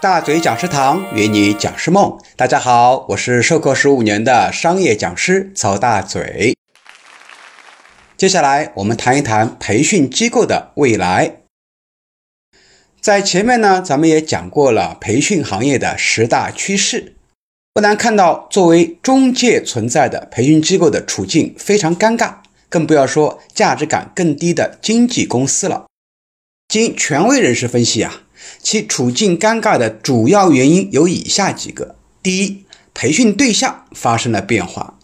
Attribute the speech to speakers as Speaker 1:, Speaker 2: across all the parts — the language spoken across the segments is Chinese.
Speaker 1: 大嘴讲师堂约你讲师梦，大家好，我是授课十五年的商业讲师曹大嘴。接下来我们谈一谈培训机构的未来。在前面呢，咱们也讲过了培训行业的十大趋势，不难看到，作为中介存在的培训机构的处境非常尴尬，更不要说价值感更低的经纪公司了。经权威人士分析啊。其处境尴尬的主要原因有以下几个：第一，培训对象发生了变化。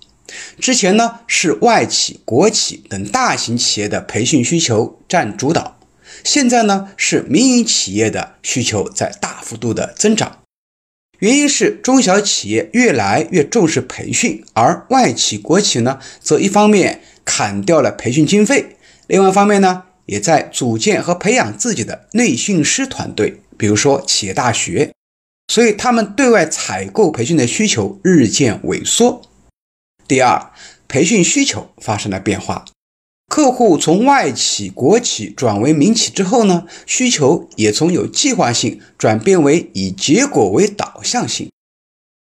Speaker 1: 之前呢是外企、国企等大型企业的培训需求占主导，现在呢是民营企业的需求在大幅度的增长。原因是中小企业越来越重视培训，而外企、国企呢则一方面砍掉了培训经费，另外一方面呢也在组建和培养自己的内训师团队。比如说企业大学，所以他们对外采购培训的需求日渐萎缩。第二，培训需求发生了变化，客户从外企、国企转为民企之后呢，需求也从有计划性转变为以结果为导向性。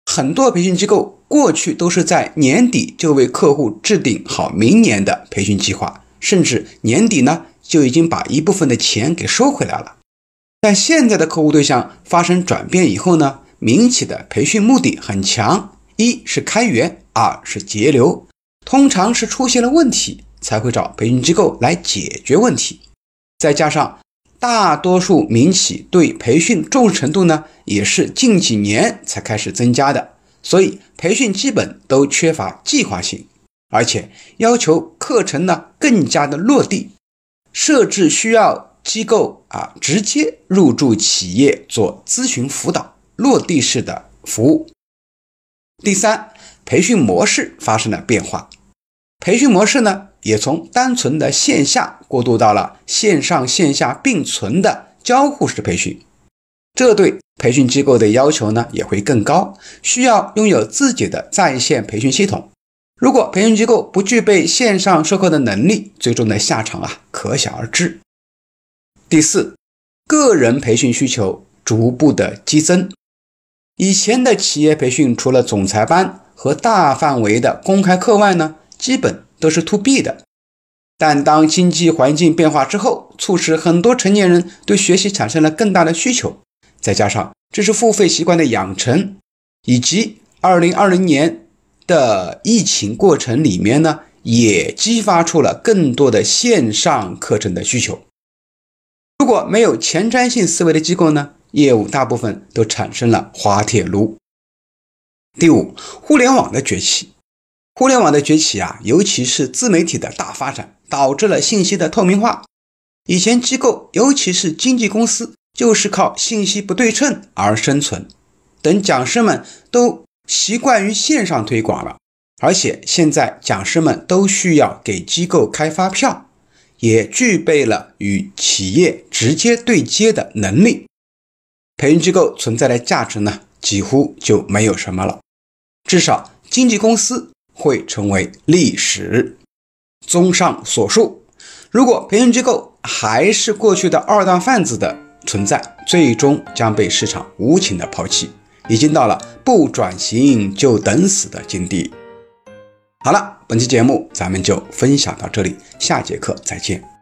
Speaker 1: 很多培训机构过去都是在年底就为客户制定好明年的培训计划，甚至年底呢就已经把一部分的钱给收回来了。但现在的客户对象发生转变以后呢，民企的培训目的很强，一是开源，二是节流，通常是出现了问题才会找培训机构来解决问题。再加上大多数民企对培训重视程度呢，也是近几年才开始增加的，所以培训基本都缺乏计划性，而且要求课程呢更加的落地，设置需要。机构啊，直接入驻企业做咨询辅导，落地式的服务。第三，培训模式发生了变化，培训模式呢，也从单纯的线下过渡到了线上线下并存的交互式培训。这对培训机构的要求呢，也会更高，需要拥有自己的在线培训系统。如果培训机构不具备线上授课的能力，最终的下场啊，可想而知。第四，个人培训需求逐步的激增。以前的企业培训，除了总裁班和大范围的公开课外呢，基本都是 to B 的。但当经济环境变化之后，促使很多成年人对学习产生了更大的需求，再加上知识付费习惯的养成，以及二零二零年的疫情过程里面呢，也激发出了更多的线上课程的需求。如果没有前瞻性思维的机构呢，业务大部分都产生了滑铁卢。第五，互联网的崛起，互联网的崛起啊，尤其是自媒体的大发展，导致了信息的透明化。以前机构，尤其是经纪公司，就是靠信息不对称而生存。等讲师们都习惯于线上推广了，而且现在讲师们都需要给机构开发票。也具备了与企业直接对接的能力，培训机构存在的价值呢，几乎就没有什么了。至少经纪公司会成为历史。综上所述，如果培训机构还是过去的二道贩子的存在，最终将被市场无情的抛弃，已经到了不转型就等死的境地。好了。本期节目咱们就分享到这里，下节课再见。